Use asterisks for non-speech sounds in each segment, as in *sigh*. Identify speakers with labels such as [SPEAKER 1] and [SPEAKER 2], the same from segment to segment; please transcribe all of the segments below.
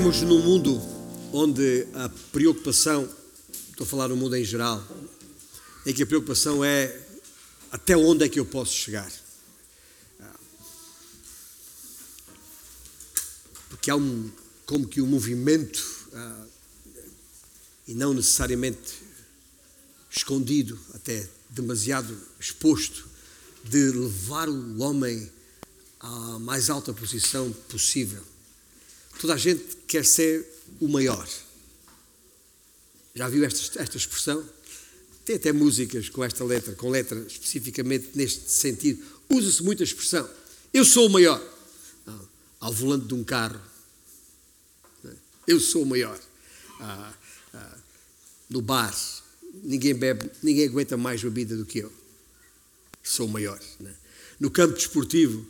[SPEAKER 1] Vivemos num mundo onde a preocupação, estou a falar no mundo em geral, em que a preocupação é até onde é que eu posso chegar. Porque há um, como que um movimento, ah, e não necessariamente escondido, até demasiado exposto, de levar o homem à mais alta posição possível. Toda a gente quer ser o maior. Já viu esta, esta expressão? Tem até músicas com esta letra, com letra especificamente neste sentido. Usa-se muito a expressão. Eu sou o maior. ao volante de um carro. Eu sou o maior. Ah, ah, no bar. Ninguém bebe, ninguém aguenta mais bebida do que eu. Sou o maior. Né? No campo desportivo,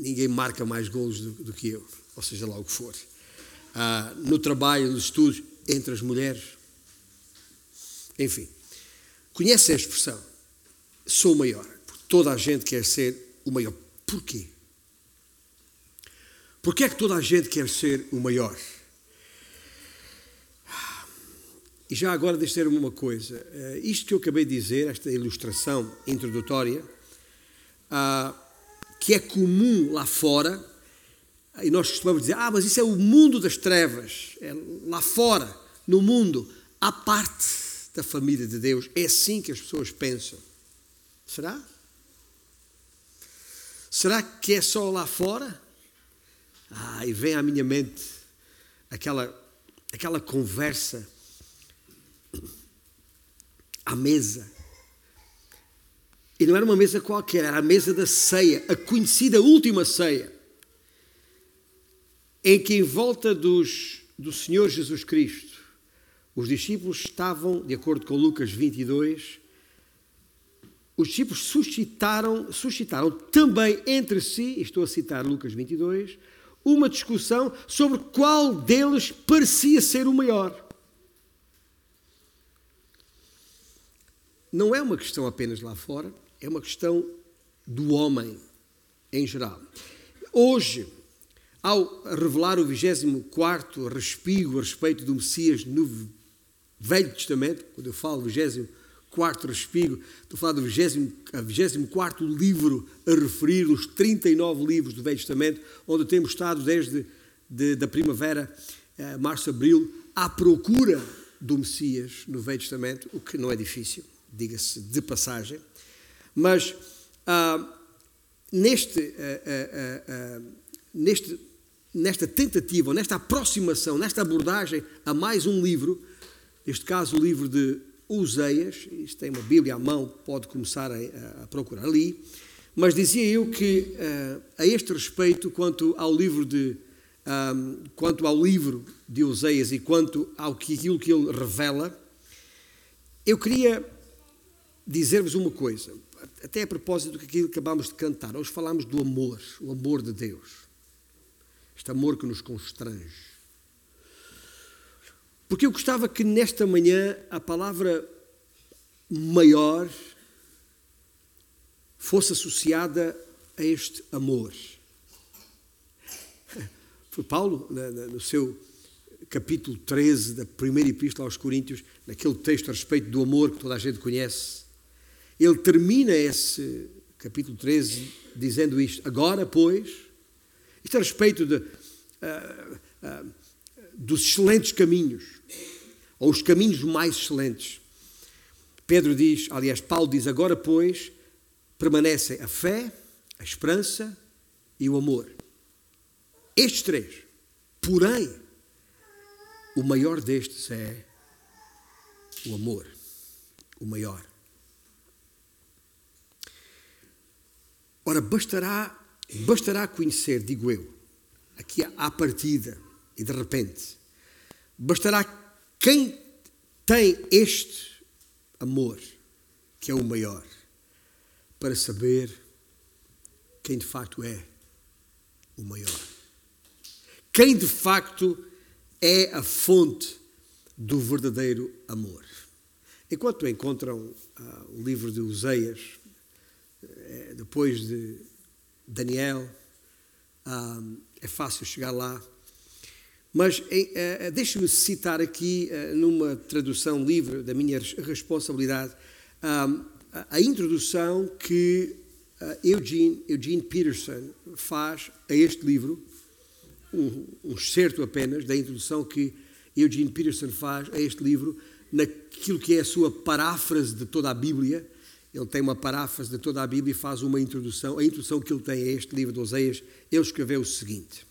[SPEAKER 1] ninguém marca mais golos do, do que eu ou seja lá o que for, ah, no trabalho, nos estudos, entre as mulheres. Enfim, conhece a expressão? Sou o maior. Toda a gente quer ser o maior. Porquê? Porquê é que toda a gente quer ser o maior? E já agora deixe me uma coisa. Uh, isto que eu acabei de dizer, esta ilustração introdutória, uh, que é comum lá fora, e nós costumamos dizer, ah, mas isso é o mundo das trevas, é lá fora, no mundo, à parte da família de Deus. É assim que as pessoas pensam. Será? Será que é só lá fora? Ah, e vem à minha mente aquela, aquela conversa à mesa. E não era uma mesa qualquer, era a mesa da ceia, a conhecida última ceia em que, em volta dos, do Senhor Jesus Cristo, os discípulos estavam, de acordo com Lucas 22, os discípulos suscitaram, suscitaram também entre si, estou a citar Lucas 22, uma discussão sobre qual deles parecia ser o maior. Não é uma questão apenas lá fora, é uma questão do homem em geral. Hoje, ao revelar o 24 respigo a respeito do Messias no Velho Testamento, quando eu falo 24 respigo, estou a falar do 24 livro a referir os 39 livros do Velho Testamento, onde temos estado desde de, da primavera, eh, março, abril, à procura do Messias no Velho Testamento, o que não é difícil, diga-se de passagem, mas ah, neste, ah, ah, neste nesta tentativa, nesta aproximação, nesta abordagem a mais um livro, neste caso o livro de Useias, isto tem uma Bíblia à mão, pode começar a, a procurar ali, mas dizia eu que uh, a este respeito, quanto ao livro de um, quanto ao livro de Useias e quanto ao que aquilo que ele revela, eu queria dizer-vos uma coisa, até a propósito do que acabámos de cantar. Hoje falámos do amor, o amor de Deus este amor que nos constrange. Porque eu gostava que nesta manhã a palavra maior fosse associada a este amor. Foi Paulo, no seu capítulo 13 da primeira epístola aos Coríntios, naquele texto a respeito do amor que toda a gente conhece, ele termina esse capítulo 13 dizendo isto: Agora, pois, isto a respeito de, uh, uh, dos excelentes caminhos, ou os caminhos mais excelentes. Pedro diz, aliás, Paulo diz: agora, pois, permanecem a fé, a esperança e o amor. Estes três. Porém, o maior destes é o amor. O maior. Ora, bastará Bastará conhecer, digo eu, aqui à partida e de repente, bastará quem tem este amor, que é o maior, para saber quem de facto é o maior. Quem de facto é a fonte do verdadeiro amor. Enquanto encontram ah, o livro de Oseias, eh, depois de Daniel, é fácil chegar lá. Mas eh, deixe-me citar aqui, numa tradução livre da minha responsabilidade, a introdução que Eugene, Eugene Peterson faz a este livro, um, um excerto apenas da introdução que Eugene Peterson faz a este livro, naquilo que é a sua paráfrase de toda a Bíblia. Ele tem uma paráfrase de toda a Bíblia e faz uma introdução. A introdução que ele tem a este livro de Oseias, ele escreveu o seguinte: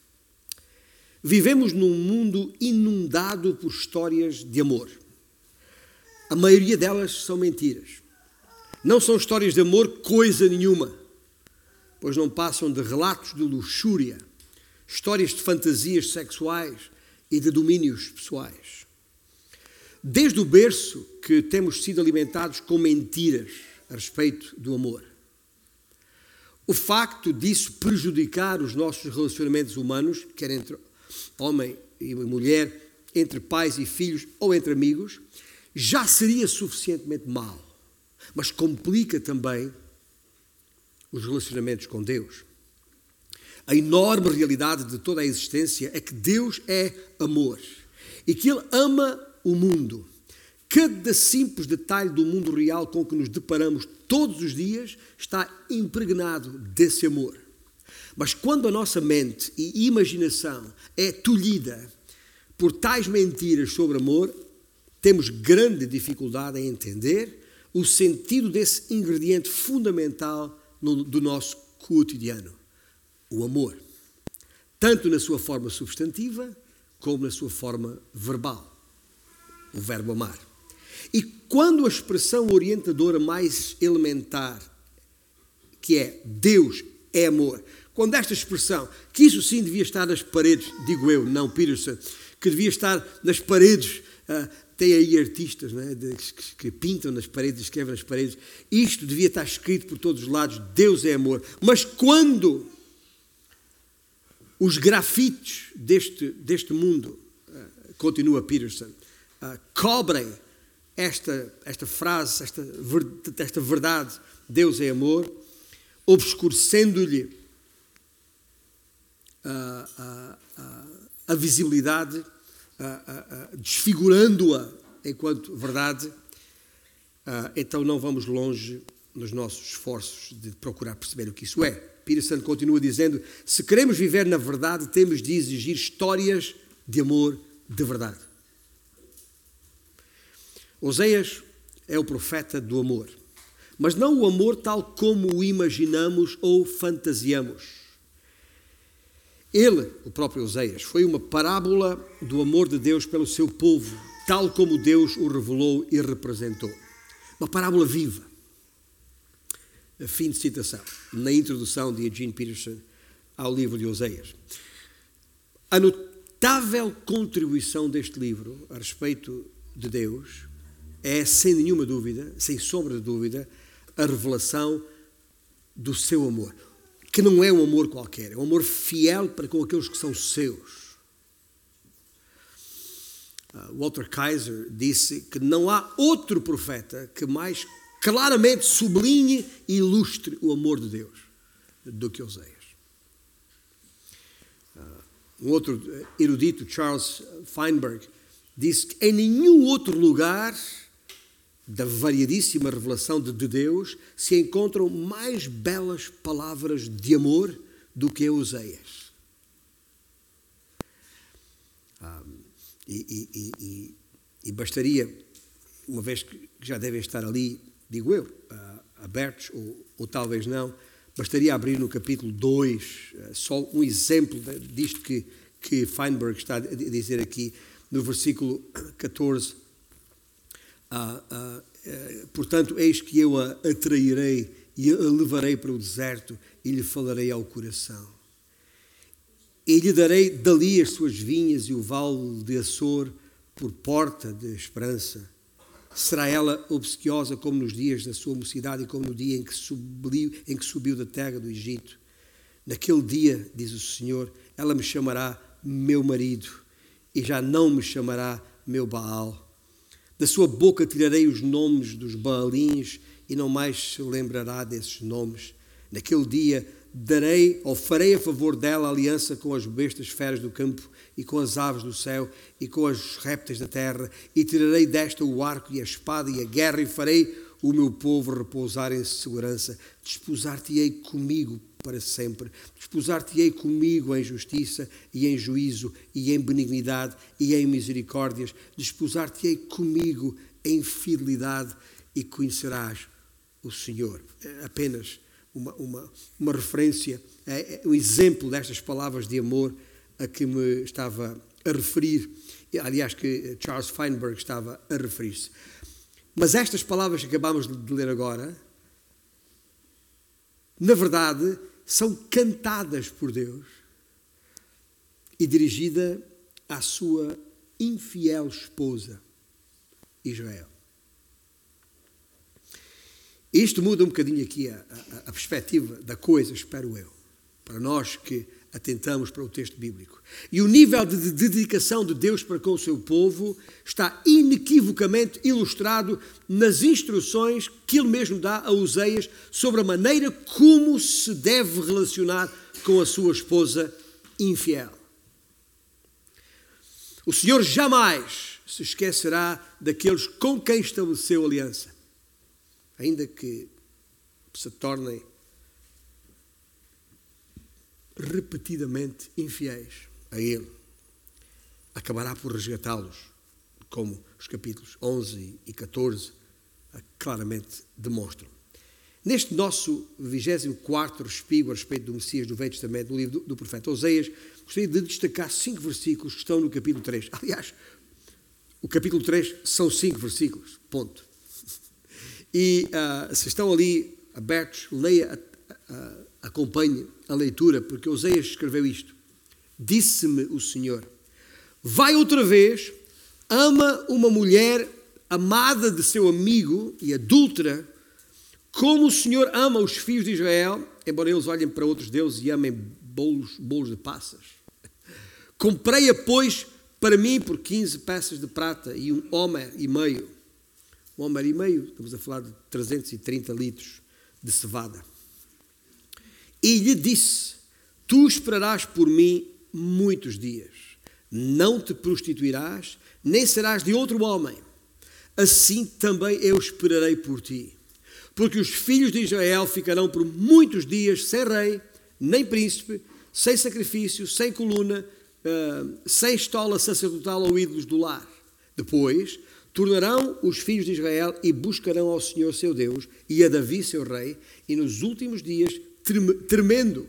[SPEAKER 1] Vivemos num mundo inundado por histórias de amor. A maioria delas são mentiras. Não são histórias de amor coisa nenhuma, pois não passam de relatos de luxúria, histórias de fantasias sexuais e de domínios pessoais. Desde o berço que temos sido alimentados com mentiras a respeito do amor. O facto disso prejudicar os nossos relacionamentos humanos, quer entre homem e mulher, entre pais e filhos ou entre amigos, já seria suficientemente mal, mas complica também os relacionamentos com Deus. A enorme realidade de toda a existência é que Deus é amor e que Ele ama o mundo. Cada simples detalhe do mundo real com que nos deparamos todos os dias está impregnado desse amor. Mas quando a nossa mente e imaginação é tolhida por tais mentiras sobre amor, temos grande dificuldade em entender o sentido desse ingrediente fundamental no, do nosso cotidiano: o amor. Tanto na sua forma substantiva como na sua forma verbal. O verbo amar. E quando a expressão orientadora mais elementar, que é Deus é amor, quando esta expressão, que isso sim devia estar nas paredes, digo eu, não Peterson, que devia estar nas paredes uh, tem aí artistas é? de, que, que, pintam nas paredes, escrevem nas paredes. Isto devia estar escrito por todos os lados: Deus é amor. Mas quando os grafites deste, deste mundo, uh, continua Peterson, uh, cobrem esta, esta frase, esta, esta verdade, Deus é amor, obscurecendo-lhe a, a, a, a visibilidade desfigurando-a enquanto verdade, então não vamos longe nos nossos esforços de procurar perceber o que isso é. Peterson continua dizendo: se queremos viver na verdade, temos de exigir histórias de amor de verdade. Oséias é o profeta do amor, mas não o amor tal como o imaginamos ou fantasiamos. Ele, o próprio Oséias, foi uma parábola do amor de Deus pelo seu povo, tal como Deus o revelou e representou. Uma parábola viva. Fim de citação, na introdução de Eugene Peterson ao livro de Oséias. A notável contribuição deste livro a respeito de Deus é, sem nenhuma dúvida, sem sombra de dúvida, a revelação do seu amor que não é um amor qualquer, é um amor fiel para com aqueles que são seus. Uh, Walter Kaiser disse que não há outro profeta que mais claramente sublinhe e ilustre o amor de Deus do que Oséias. Uh, um outro erudito, Charles Feinberg, disse que em nenhum outro lugar da variadíssima revelação de, Deus se encontram mais belas palavras de amor do que Oseias. Ah, e, e, e, e, bastaria, uma vez que já devem estar ali, digo eu, ah, abertos ou, ou, talvez não, bastaria abrir no capítulo 2 ah, só um exemplo disto que, que Feinberg está a dizer aqui, no versículo 14 ah, ah, eh, portanto, eis que eu a atrairei e a levarei para o deserto e lhe falarei ao coração. E lhe darei dali as suas vinhas e o vale de Açor por porta de esperança. Será ela obsequiosa como nos dias da sua mocidade e como no dia em que subiu, em que subiu da terra do Egito. Naquele dia, diz o Senhor, ela me chamará meu marido e já não me chamará meu Baal da sua boca tirarei os nomes dos Baalins e não mais se lembrará desses nomes. Naquele dia darei ou farei a favor dela aliança com as bestas feras do campo e com as aves do céu e com as répteis da terra e tirarei desta o arco e a espada e a guerra e farei o meu povo repousar em segurança. Desposar-te-ei comigo para sempre. Desposar-te-ei comigo em justiça e em juízo e em benignidade e em misericórdias. Desposar-te-ei comigo em fidelidade e conhecerás o Senhor. É apenas uma, uma, uma referência, é, é um exemplo destas palavras de amor a que me estava a referir, aliás, que Charles Feinberg estava a referir-se. Mas estas palavras que acabamos de ler agora, na verdade, são cantadas por Deus e dirigida à sua infiel esposa, Israel. Isto muda um bocadinho aqui a, a, a perspectiva da coisa, espero eu, para nós que atentamos para o texto bíblico. E o nível de dedicação de Deus para com o seu povo está inequivocamente ilustrado nas instruções que ele mesmo dá a Oseias sobre a maneira como se deve relacionar com a sua esposa infiel. O Senhor jamais se esquecerá daqueles com quem estabeleceu aliança ainda que se tornem repetidamente infiéis a Ele, acabará por resgatá-los, como os capítulos 11 e 14 claramente demonstram. Neste nosso 24 respigo a respeito do Messias do Velho Testamento, no livro do, profeta Oseias, gostaria de destacar cinco versículos que estão no capítulo 3. Aliás, o capítulo 3 são cinco versículos, ponto. *laughs* E uh, se estão ali abertos, leia, uh, acompanhe a leitura, porque Oseias escreveu isto. Disse-me o Senhor: Vai outra vez, ama uma mulher amada de seu amigo e adúltera, como o Senhor ama os filhos de Israel, embora eles olhem para outros deuses e amem bolos, bolos de passas. Comprei-a, pois, para mim por 15 peças de prata e um homem e meio um homem e meio, estamos a falar de 330 litros de cevada. E lhe disse: Tu esperarás por mim muitos dias, não te prostituirás, nem serás de outro homem. Assim também eu esperarei por ti. Porque os filhos de Israel ficarão por muitos dias sem rei, nem príncipe, sem sacrifício, sem coluna, uh, sem estola sacerdotal ou ídolos do lar. Depois Tornarão os filhos de Israel e buscarão ao Senhor seu Deus e a Davi seu rei, e nos últimos dias, tremendo,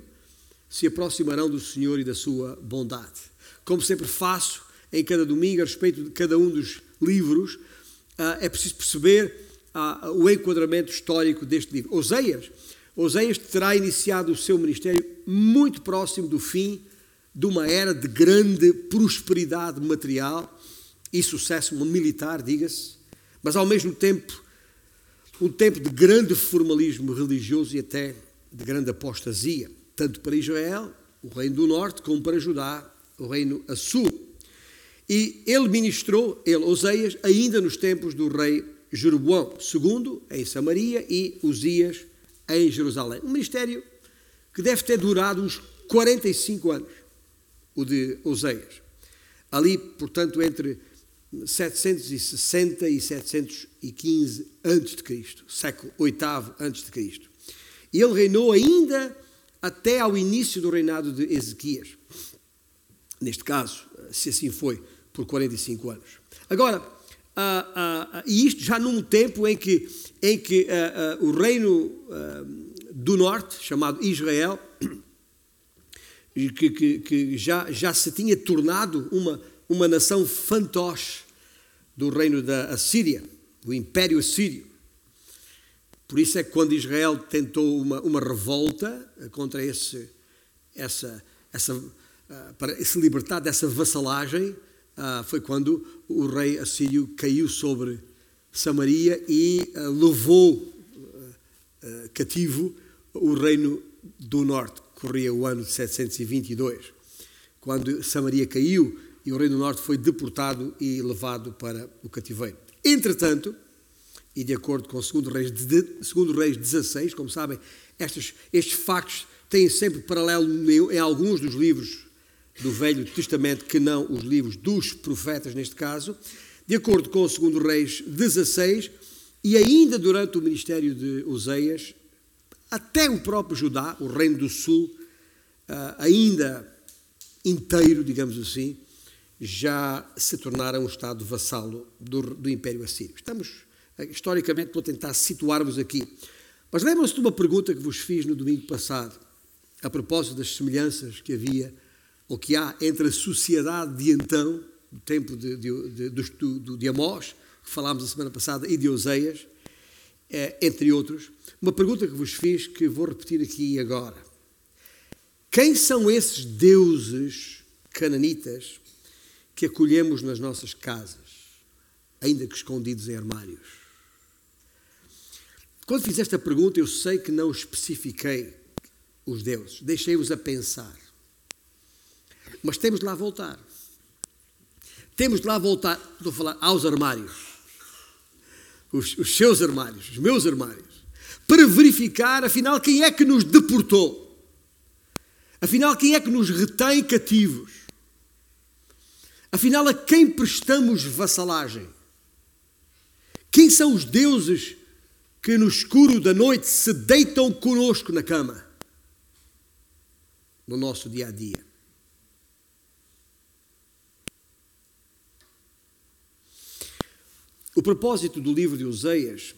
[SPEAKER 1] se aproximarão do Senhor e da sua bondade. Como sempre faço em cada domingo, a respeito de cada um dos livros, ah, é preciso perceber ah, o enquadramento histórico deste livro. Oseias, Oseias terá iniciado o seu ministério muito próximo do fim de uma era de grande prosperidade material e sucesso militar, diga-se, mas ao mesmo tempo um tempo de grande formalismo religioso e até de grande apostasia, tanto para Israel, o reino do norte, como para Judá, o reino a sul. E ele ministrou, ele, Oseias, ainda nos tempos do rei Jeroboão II, em Samaria, e Uzias, em Jerusalém. Um ministério que deve ter durado uns 45 anos, o de Oseias. Ali, portanto, entre 760 e 715 a.C., século VIII a.C. E ele reinou ainda até ao início do reinado de Ezequias. Neste caso, se assim foi, por 45 anos. Agora, uh, uh, e isto já num tempo em que, em que o reino do norte, chamado Israel, que, que, que já, já se tinha tornado uma, uma nação fantoche do reino da Assíria, do Império Assírio. Por isso é que quando Israel tentou uma, uma revolta contra esse, essa, essa, uh, para se libertar dessa vassalagem, uh, foi quando o rei assírio caiu sobre Samaria e uh, levou cativo o reino do norte. Corria o ano de 722. Quando Samaria caiu, e o Reino do Norte foi deportado e levado para o cativeiro. Entretanto, e de acordo com 2 Reis, 2 Reis 16, como sabem, estes, estes factos tem sempre paralelo em alguns dos livros do Velho Testamento, que não os livros dos profetas, neste caso, de acordo com o 2 Reis 16, e ainda durante o ministério de Oseias, até o próprio Judá, o reino do sul, ah, ainda inteiro, digamos assim, já se tornaram um Estado vassalo do, do Império Assírio. Estamos, historicamente, vou tentar situar-vos aqui. Mas lembram-se de uma pergunta que vos fiz no domingo passado, a propósito das semelhanças que havia, ou que há, entre a sociedade de então, do tempo de, de, de, de, de Amós, que falámos a semana passada, e de Oseias, eh, entre outros. Uma pergunta que vos fiz que vou repetir aqui agora. Quem são esses deuses cananitas que acolhemos nas nossas casas, ainda que escondidos em armários? Quando fiz esta pergunta, eu sei que não especifiquei os deuses, deixei-os a pensar. Mas temos de lá voltar. Temos de lá voltar, estou a falar, aos armários. Os, os seus armários, os meus armários. Para verificar, afinal, quem é que nos deportou. Afinal, quem é que nos retém cativos? Afinal, a quem prestamos vassalagem? Quem são os deuses que no escuro da noite se deitam conosco na cama? No nosso dia a dia. O propósito do livro de Oseias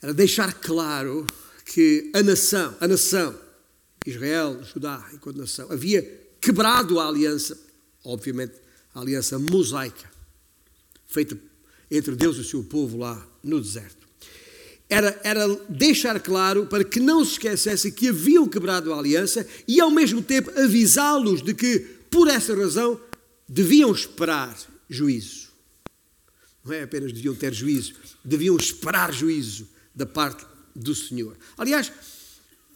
[SPEAKER 1] era deixar claro que a nação, a nação, Israel, Judá, enquanto nação, havia quebrado a aliança obviamente, a aliança mosaica, feita entre Deus e o seu povo lá no deserto. Era, era deixar claro para que não se esquecessem que haviam quebrado a aliança e, ao mesmo tempo, avisá-los de que, por essa razão, deviam esperar juízo. Não é apenas deviam ter juízo, deviam esperar juízo da parte do Senhor. Aliás,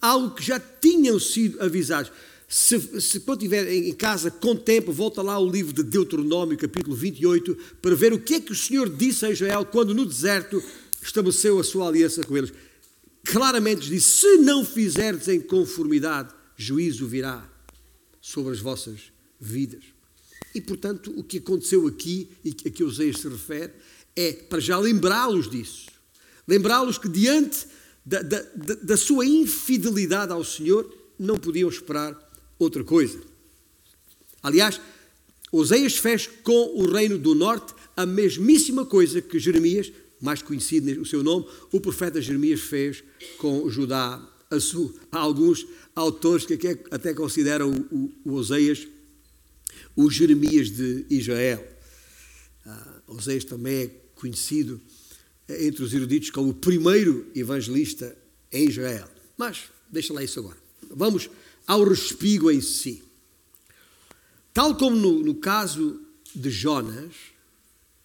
[SPEAKER 1] algo que já tinham sido avisados. Se, se quando estiver em casa com tempo, volta lá ao livro de Deuteronômio, capítulo 28, para ver o que é que o Senhor disse a Israel quando no deserto estabeleceu a sua aliança com eles. Claramente disse: se não fizerdes em conformidade, juízo virá sobre as vossas vidas. E portanto, o que aconteceu aqui, e a que Oseias se refere, é para já lembrá-los disso. Lembrá-los que diante da, da, da sua infidelidade ao Senhor, não podiam esperar outra coisa. Aliás, Oseias fez com o reino do norte a mesmíssima coisa que Jeremias, mais conhecido o seu nome, o profeta Jeremias fez com Judá. Há alguns autores que até consideram o, o Oseias o Jeremias de Israel. Uh, Oseias também é conhecido eh, entre os eruditos como o primeiro evangelista em Israel. Mas deixa lá isso agora. Vamos ao respigo em si. Tal como no, no caso de Jonas,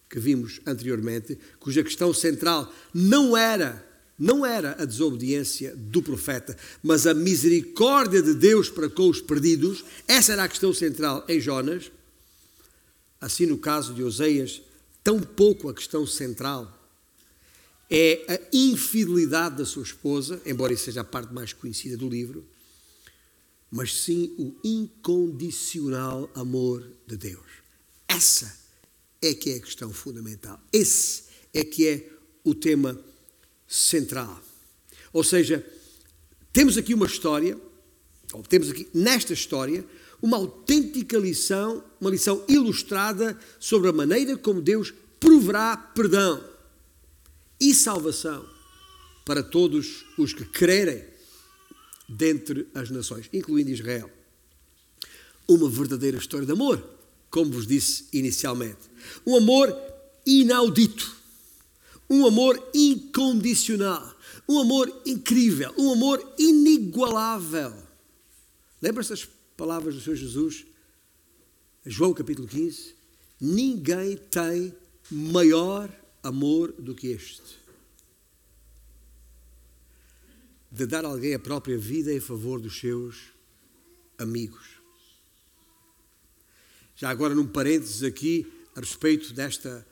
[SPEAKER 1] que vimos anteriormente, cuja questão central não era não era a desobediência do profeta, mas a misericórdia de Deus para com os perdidos, essa era a questão central em Jonas. Assim, no caso de Oseias, tão pouco a questão central é a infidelidade da sua esposa, embora isso seja a parte mais conhecida do livro, mas sim o incondicional amor de Deus. Essa é que é a questão fundamental. Esse é que é o tema central. Ou seja, temos aqui uma história, ou temos aqui nesta história, uma autêntica lição, uma lição ilustrada sobre a maneira como Deus proverá perdão e salvação para todos os que crerem dentre as nações, incluindo Israel. Uma verdadeira história de amor, como vos disse inicialmente. Um amor inaudito, um amor incondicional, um amor incrível, um amor inigualável. Lembra-se das palavras do Senhor Jesus? João capítulo 15. Ninguém tem maior amor do que este de dar a alguém a própria vida em favor dos seus amigos. Já agora, num parênteses aqui, a respeito desta,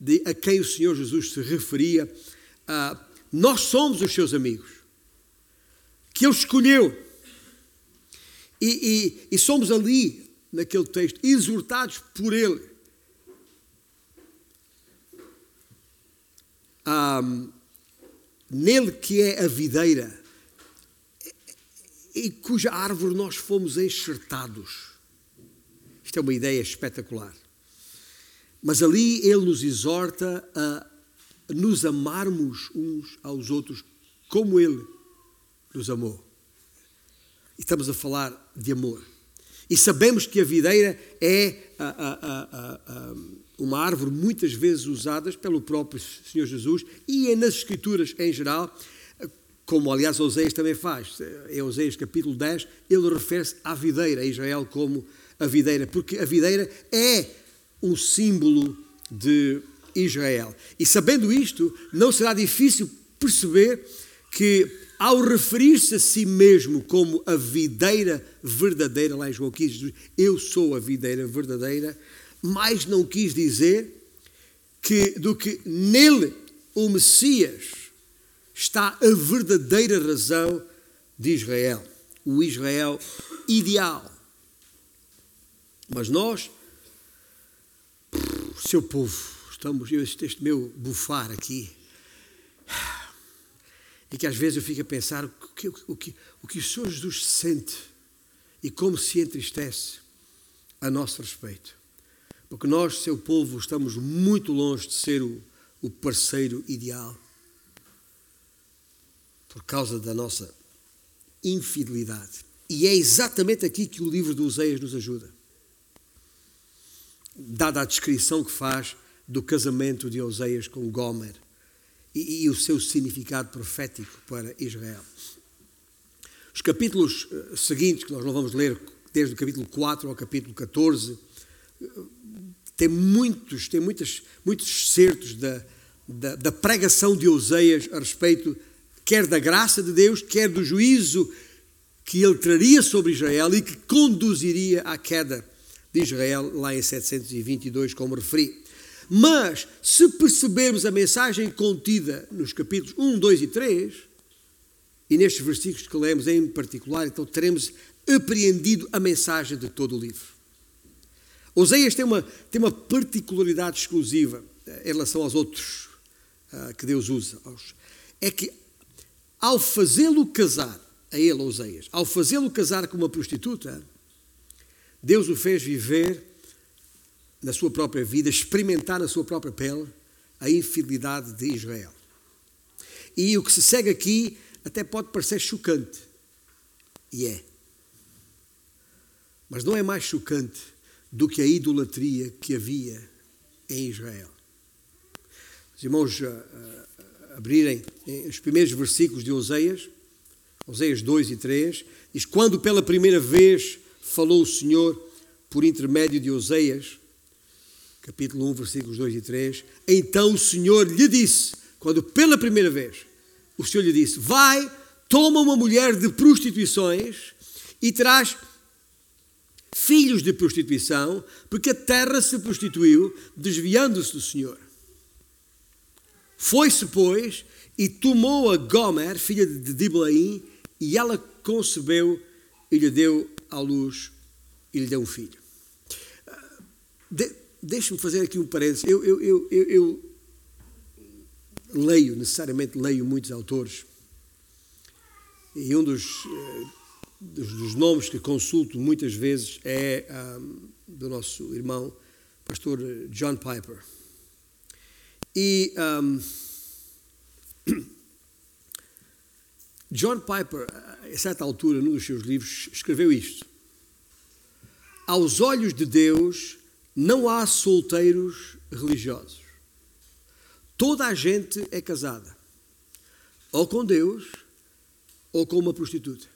[SPEAKER 1] de a quem o Senhor Jesus se referia, uh, nós somos os seus amigos, que Ele escolheu, E, e, e somos ali, naquele texto, exortados por Ele. Ah, nele que é a videira, e cuja árvore nós fomos enxertados. Isto é uma ideia espetacular. Mas ali ele nos exorta a nos amarmos uns aos outros como ele nos amou. E estamos a falar de amor. E sabemos que a videira é a, a, a, uma árvore muitas vezes usada pelo próprio Senhor Jesus e é nas Escrituras em geral, como aliás Oseias também faz. Em Oseias capítulo 10, ele refere-se à videira, a Israel como a videira, porque a videira é um símbolo de Israel. E sabendo isto, não será difícil perceber que, ao referir-se a si mesmo como a videira verdadeira, lá em João 15, eu sou a videira verdadeira, mais não quis dizer que, do que nele, o Messias, está a verdadeira razão de Israel, o Israel ideal. Mas nós, seu povo, estamos, este, este meu bufar aqui, e que às vezes eu fico a pensar o que, o que, o que o Senhor Jesus sente e como se entristece a nosso respeito. Porque nós, seu povo, estamos muito longe de ser o, o parceiro ideal por causa da nossa infidelidade. E é exatamente aqui que o livro de Oseias nos ajuda. Dada a descrição que faz do casamento de Oseias com Gomer e, e o seu significado profético para Israel. Os capítulos eh, seguintes, que nós não vamos ler, desde o capítulo 4 ao capítulo 14, eh, tem muitos, tem muitas, muitos certos da, da, da pregação de Oseias a respeito quer da graça de Deus, quer do juízo que ele traria sobre Israel e que conduziria à queda de Israel lá em 722, como referi. Mas, se percebermos a mensagem contida nos capítulos 1, 2 e 3, e nestes versículos que lemos em particular, então teremos apreendido a mensagem de todo o livro. Oseias tem uma, tem uma particularidade exclusiva eh, em relação aos outros uh, que Deus usa. É que, ao fazê-lo casar, a ele, Oseias, ao fazê-lo casar com uma prostituta, Deus o fez viver na sua própria vida, experimentar na sua própria pele a infidelidade de Israel. E o que se segue aqui até pode parecer chocante. E é. Mas não é mais chocante do que a idolatria que havia em Israel. Os irmãos uh, uh, abrirem os primeiros versículos de Oseias, Oseias 2 e 3, diz: Quando pela primeira vez falou o Senhor por intermédio de Oseias, capítulo 1, versículos 2 e 3. Então o Senhor lhe disse, quando pela primeira vez, o Senhor lhe disse: Vai, toma uma mulher de prostituições e traz filhos de prostituição, porque a terra se prostituiu, desviando-se do Senhor. Foi-se, pois, e tomou a Gomer, filha de Diblaim, e ela concebeu e lhe deu à luz e lhe deu um filho. De, Deixe-me fazer aqui um parênteses. Eu, eu, eu, eu, leio, necessariamente leio muitos autores. E um dos, eh, dos, dos nomes que consulto muitas vezes é um, do nosso irmão, pastor John Piper. E um, John Piper, a certa altura, num dos seus livros, escreveu isto. Aos olhos de Deus, não há solteiros religiosos. Toda a gente é casada, ou com Deus, ou com uma prostituta.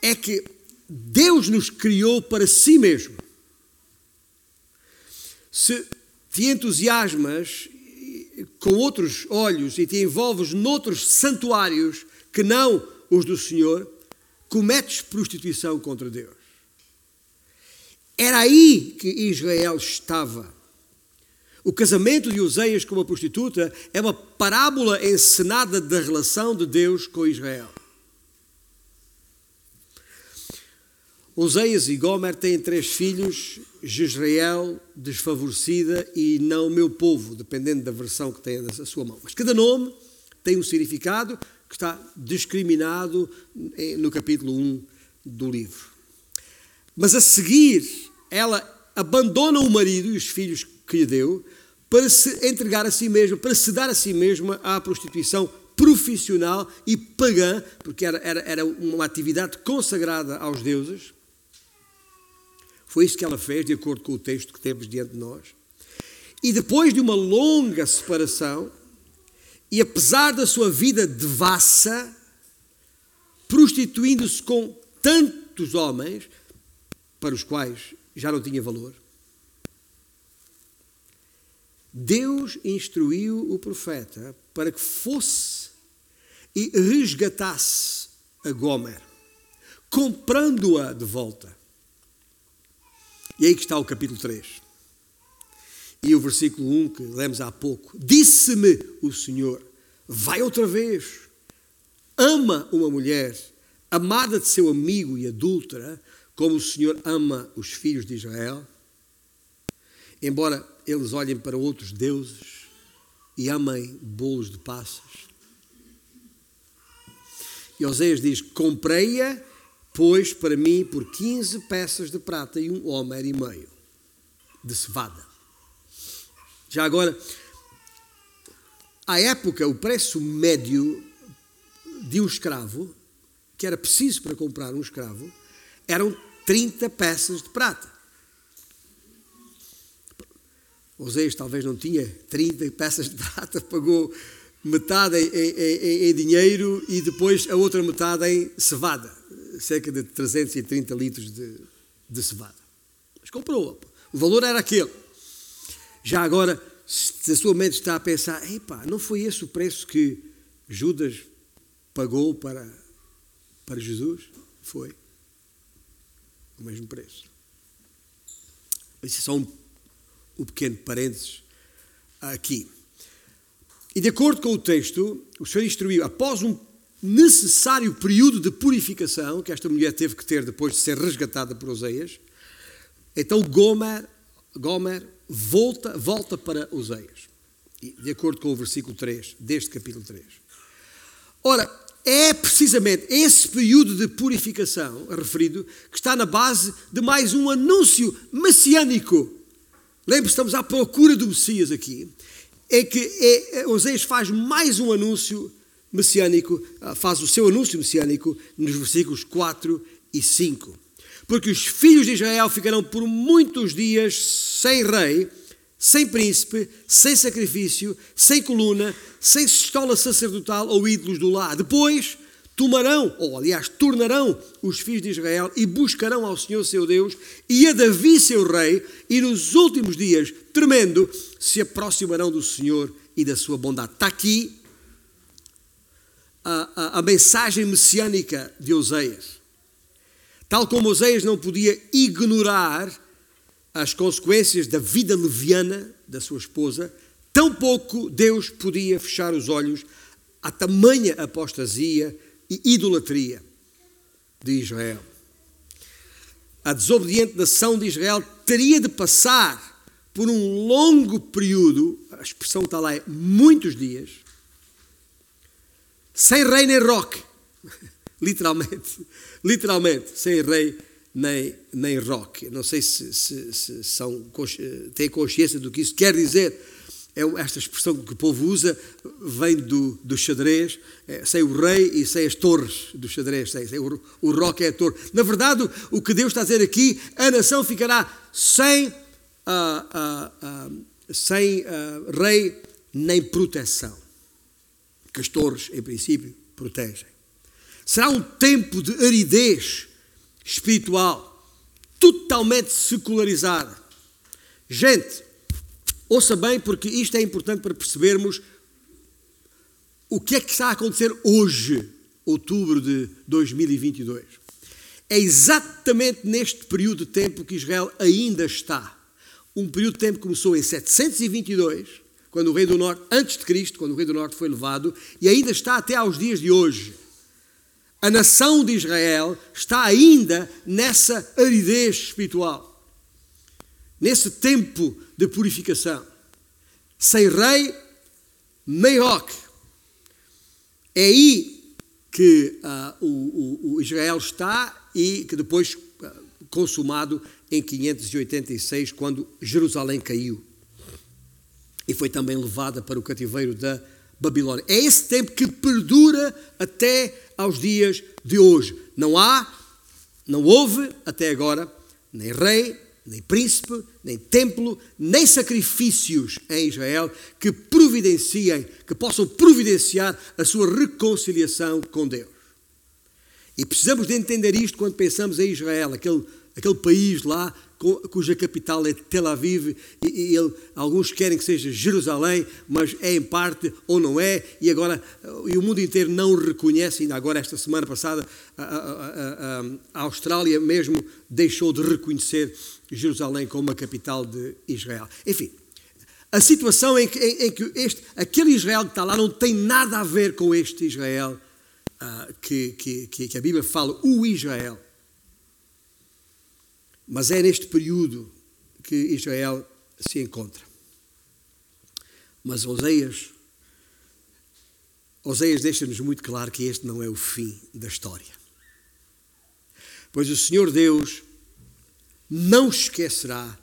[SPEAKER 1] É que Deus nos criou para si mesmo. Se te entusiasmas com outros olhos e te envolves noutros santuários que não os do Senhor, cometes prostituição contra Deus. Era aí que Israel estava. O casamento de Oseias com uma prostituta é uma parábola encenada da relação de Deus com Israel. Oseias e Gomer têm três filhos, Jezreel, desfavorecida e não meu povo, dependendo da versão que tenha na sua mão. Mas cada nome tem um significado que está discriminado no capítulo 1 do livro. Mas a seguir, ela abandona o marido e os filhos que lhe deu para se entregar a si mesma, para se dar a si mesma à prostituição profissional e pagã, porque era, era, era uma atividade consagrada aos deuses. Foi isso que ela fez, de acordo com o texto que temos diante de nós. E depois de uma longa separação, e apesar da sua vida devassa, prostituindo-se com tantos homens, para os quais já não tinha valor, Deus instruiu o profeta para que fosse e resgatasse a Gomer, comprando-a de volta. E aí que está o capítulo 3. E o versículo 1 que lemos há pouco. Disse-me o Senhor: vai outra vez, ama uma mulher, amada de seu amigo e adúltera, como o Senhor ama os filhos de Israel. Embora eles olhem para outros deuses e amem bolos de passas. E Oséias diz: Comprei-a, pois, para mim por 15 peças de prata e um homer e meio de cevada. Já agora, à época, o preço médio de um escravo, que era preciso para comprar um escravo, eram 30 peças de prata. Oséias talvez não tinha 30 peças de prata, *laughs* pagou metade em, em, em, dinheiro e depois a outra metade em cevada, cerca de 330 litros de, de cevada. Mas comprou, o valor era aquele. Já agora, se a sua mente está a pensar, epá, não foi esse o preço que Judas pagou para, para Jesus? Foi. O mesmo preço. Isso é só um o pequeno parênteses aqui. E de acordo com o texto, o Senhor instruiu, após um necessário período de purificação que esta mulher teve que ter depois de ser resgatada por Oseias, então Gomer, Gomer volta, volta para Oseias, de acordo com o versículo 3 deste capítulo 3. Ora, é precisamente esse período de purificação referido que está na base de mais um anúncio messiânico Lembre-se, estamos à procura do Messias aqui. É que é, Oséias faz mais um anúncio messiânico, ah, faz o seu anúncio messiânico nos versículos 4 e 5. Porque os filhos de Israel ficarão por muitos dias sem rei, sem príncipe, sem sacrifício, sem coluna, sem estola sacerdotal ou ídolos do lar. Depois tomarão, ou aliás, tornarão os filhos de Israel e buscarão ao Senhor seu Deus e a Davi seu rei, e nos últimos dias, tremendo, se aproximarão do Senhor e da sua bondade. Está aqui a, a, a mensagem messiânica de Oseias. Tal como Oseias não podia ignorar as consequências da vida leviana da sua esposa, tampouco Deus podia fechar os olhos à tamanha apostasia e idolatria de Israel. A desobediente nação de Israel teria de passar por um longo período, a expressão está lá é muitos dias, sem rei nem roque. literalmente, literalmente, sem rei nem, nem roque. Não sei se, se, se são, têm consciência do que isso quer dizer, é esta expressão que o povo usa vem do, do xadrez, é, sem o rei e sem as torres do xadrez, sem, sem o, o roque é a torre. Na verdade, o que Deus está a dizer aqui, a nação ficará sem, uh, uh, uh, sem rei nem proteção, que as torres, em princípio, protegem. Será um tempo de aridez espiritual, totalmente secularizada. Gente, Ouça bem, porque isto é importante para percebermos o que é que está a acontecer hoje, outubro de 2022. É exatamente neste período de tempo que Israel ainda está. Um período de tempo que começou em 722, quando o rei do norte, antes de Cristo, quando o rei do norte foi levado, e ainda está até aos dias de hoje. A nação de Israel está ainda nessa aridez espiritual, nesse tempo de purificação. Sem rei, roque. É aí que uh, o, o, Israel está e que depois uh, consumado em 586, quando Jerusalém caiu e foi também levada para o cativeiro da Babilônia. É esse tempo que perdura até aos dias de hoje. Não há, não houve até agora nem rei, nem príncipe, nem templo, nem sacrifícios em Israel que providenciem, que possam providenciar a sua reconciliação com Deus. E precisamos de entender isto quando pensamos em Israel, aquele, aquele país lá cuja capital é Tel Aviv, e, ele, alguns querem que seja Jerusalém, mas é em parte ou não é, e agora e o mundo inteiro não o reconhece, ainda agora esta semana passada a, a, a, a Austrália mesmo deixou de reconhecer Jerusalém como a capital de Israel. Enfim, a situação em que, em, em que este, aquele Israel que está lá não tem nada a ver com este Israel uh, que, que, que a Bíblia fala, o Israel. Mas é neste período que Israel se encontra. Mas Oseias, Oseias deixa-nos muito claro que este não é o fim da história. Pois o Senhor Deus não esquecerá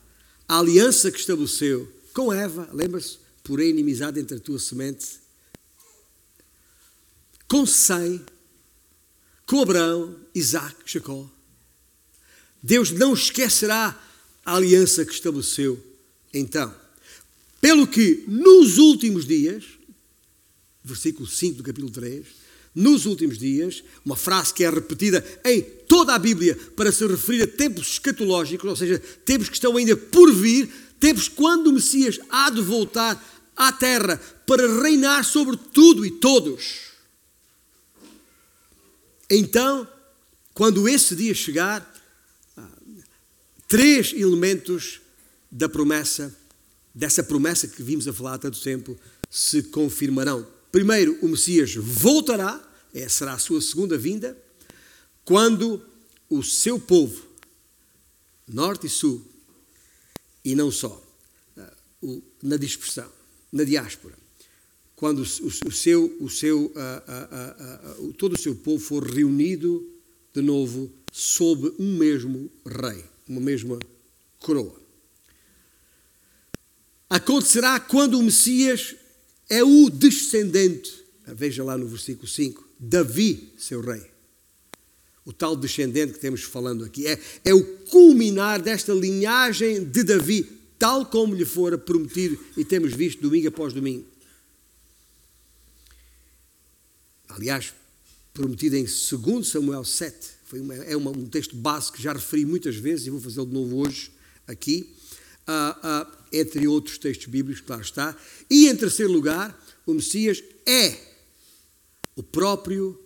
[SPEAKER 1] a aliança que estabeleceu com Eva, lembra-se? Porém, inimizade entre a tua semente, com Sem, com Abraão, Isaac, Jacó. Deus não esquecerá a aliança que estabeleceu então. Pelo que nos últimos dias, versículo 5 do capítulo 3, nos últimos dias, uma frase que é repetida em toda a Bíblia para se referir a tempos escatológicos, ou seja, tempos que estão ainda por vir, tempos quando o Messias há de voltar à terra para reinar sobre tudo e todos. Então, quando esse dia chegar, três elementos da promessa, dessa promessa que vimos a falar há tanto tempo, se confirmarão. Primeiro, o Messias voltará, essa será a sua segunda vinda, quando o seu povo, norte e sul, e não só, uh, na dispersão, na diáspora, quando o, seu, o seu, uh, uh, todo o seu povo for reunido de novo sob um mesmo rei uma mesma coroa. Acontecerá quando o Messias é o descendente, veja lá no versículo 5, Davi, seu rei. O tal descendente que temos falando aqui é, é o culminar desta linhagem de Davi, tal como lhe fora prometido e temos visto domingo após domingo. Aliás, prometido em 2 Samuel 7, foi uma, é uma, um texto básico que já referi muitas vezes e vou fazê-lo de novo hoje aqui. Uh, uh, entre outros textos bíblicos, claro está. E em terceiro lugar, o Messias é o próprio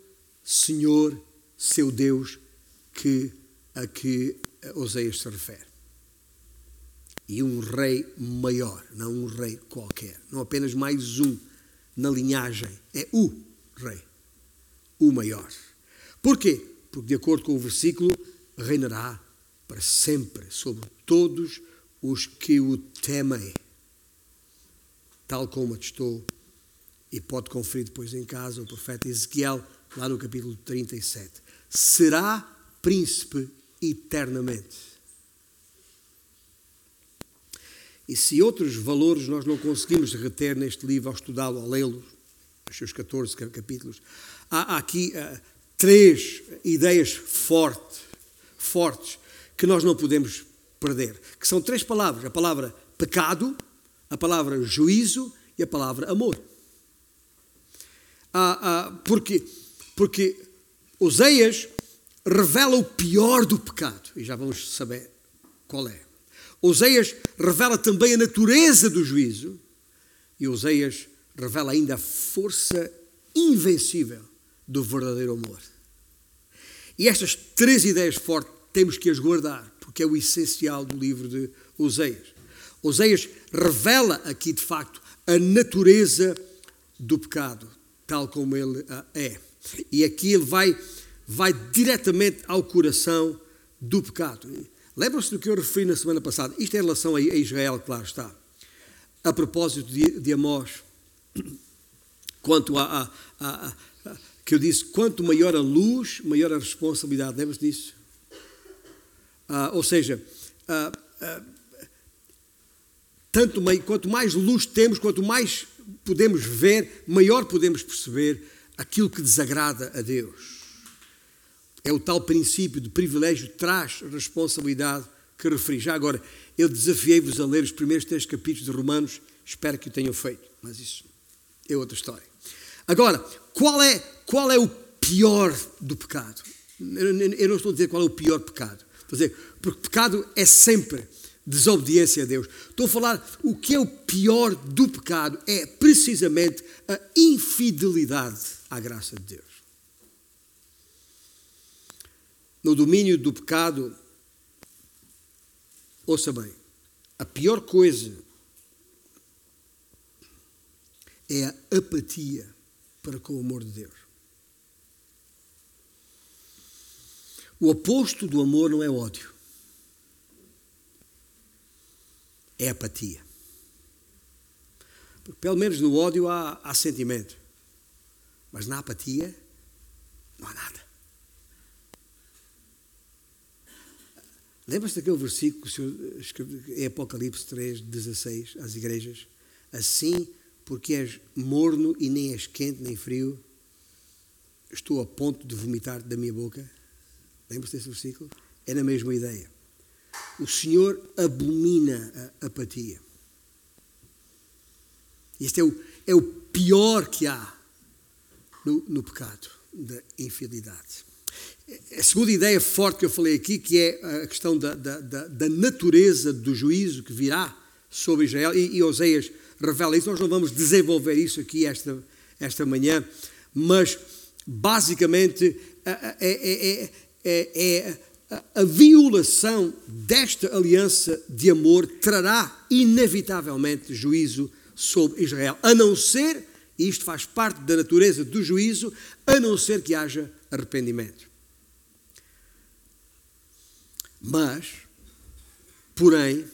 [SPEAKER 1] Senhor, seu Deus, que, a que Oseias se refere. E um rei maior, não um rei qualquer, não apenas mais um na linhagem, é o rei, o maior. Porquê? Porque, de acordo com o versículo, reinará para sempre sobre todos os que o temem, tal como atestou e pode conferir depois em casa o profeta Ezequiel, lá no capítulo 37. Será príncipe eternamente. E se outros valores nós não conseguimos reter neste livro ao estudá-lo, ao lê-lo, os seus 14 capítulos, há aqui uh, três ideias fortes, fortes que nós não podemos perder, que são três palavras: a palavra pecado, a palavra juízo e a palavra amor. Ah, ah, porque, porque Oseias revela o pior do pecado, e já vamos saber qual é. Oseias revela também a natureza do juízo, e Oseias revela ainda a força invencível do verdadeiro amor. E estas três ideias fortes temos que as guardar, porque é o essencial do livro de Oseias. Oseias revela aqui, de facto, a natureza do pecado, tal como ele é. E aqui ele vai vai diretamente ao coração do pecado. Lembram-se do que eu referi na semana passada? Isto é em relação a Israel, claro está. A propósito de, de Amós, *clears throat* quanto a, a, a, a, que eu disse, quanto maior a luz, maior a responsabilidade. Lembra-se disso? Ah, ou seja, ah, ah, tanto, quanto mais luz temos, quanto mais podemos ver, maior podemos perceber aquilo que desagrada a Deus. É o tal princípio de privilégio traz responsabilidade que referi. Já agora, eu desafiei-vos a ler os primeiros três capítulos de Romanos, espero que o tenham feito, mas isso é outra história. Agora, qual é, qual é o pior do pecado? Eu não estou a dizer qual é o pior pecado. Estou a dizer, porque pecado é sempre desobediência a Deus. Estou a falar o que é o pior do pecado é precisamente a infidelidade à graça de Deus. No domínio do pecado, ouça bem, a pior coisa é a apatia para com o amor de Deus. O oposto do amor não é ódio, é apatia. Porque pelo menos no ódio há, há sentimento, mas na apatia não há nada. Lembra-se daquele versículo que o Senhor escreve em Apocalipse 3, 16, às igrejas? Assim, porque és morno e nem és quente nem frio, estou a ponto de vomitar da minha boca. Lembra-se desse versículo? É na mesma ideia. O Senhor abomina a apatia. Este é o, é o pior que há no, no pecado da infidelidade. A segunda ideia forte que eu falei aqui, que é a questão da, da, da, natureza do juízo que virá sobre Israel, e, e revela isso, nós não vamos desenvolver isso aqui esta, esta manhã, mas basicamente é, é, é, é a violação desta aliança de amor trará inevitavelmente juízo sobre Israel, a não ser, e isto faz parte da natureza do juízo, a não ser que haja arrependimento. Mas, porém,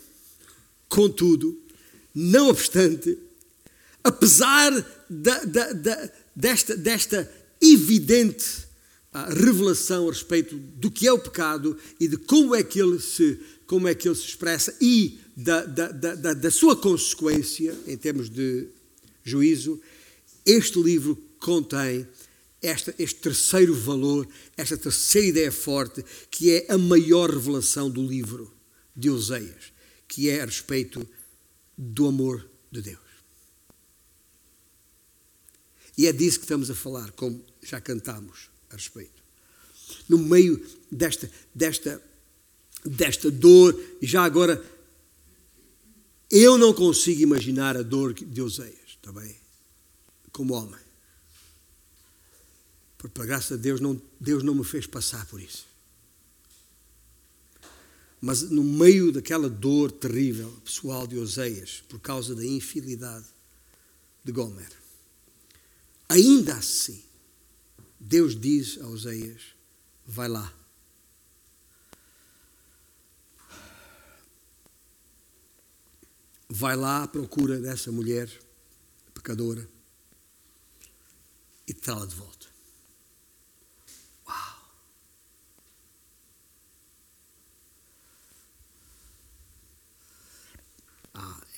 [SPEAKER 1] contudo, não obstante, apesar da, da, da, desta, desta evidente uh, revelação a respeito do que é o pecado e de como é que ele se, como é que ele se expressa e da, da, da sua consequência em termos de juízo, este livro contém esta, este terceiro valor, esta terceira ideia forte, que é a maior revelação do livro de Oseias, que é a respeito do amor de Deus. E é disso que estamos a falar, como já cantámos a respeito. No meio desta, desta, desta dor, já agora, eu não consigo imaginar a dor de Oseias, também, como homem. Porque, por graça de Deus, não, Deus não me fez passar por isso. Mas no meio daquela dor terrível pessoal de Oseias, por causa da infidelidade de Gomer, ainda assim, Deus diz a Oseias: vai lá. Vai lá à procura dessa mulher pecadora e traz la de volta.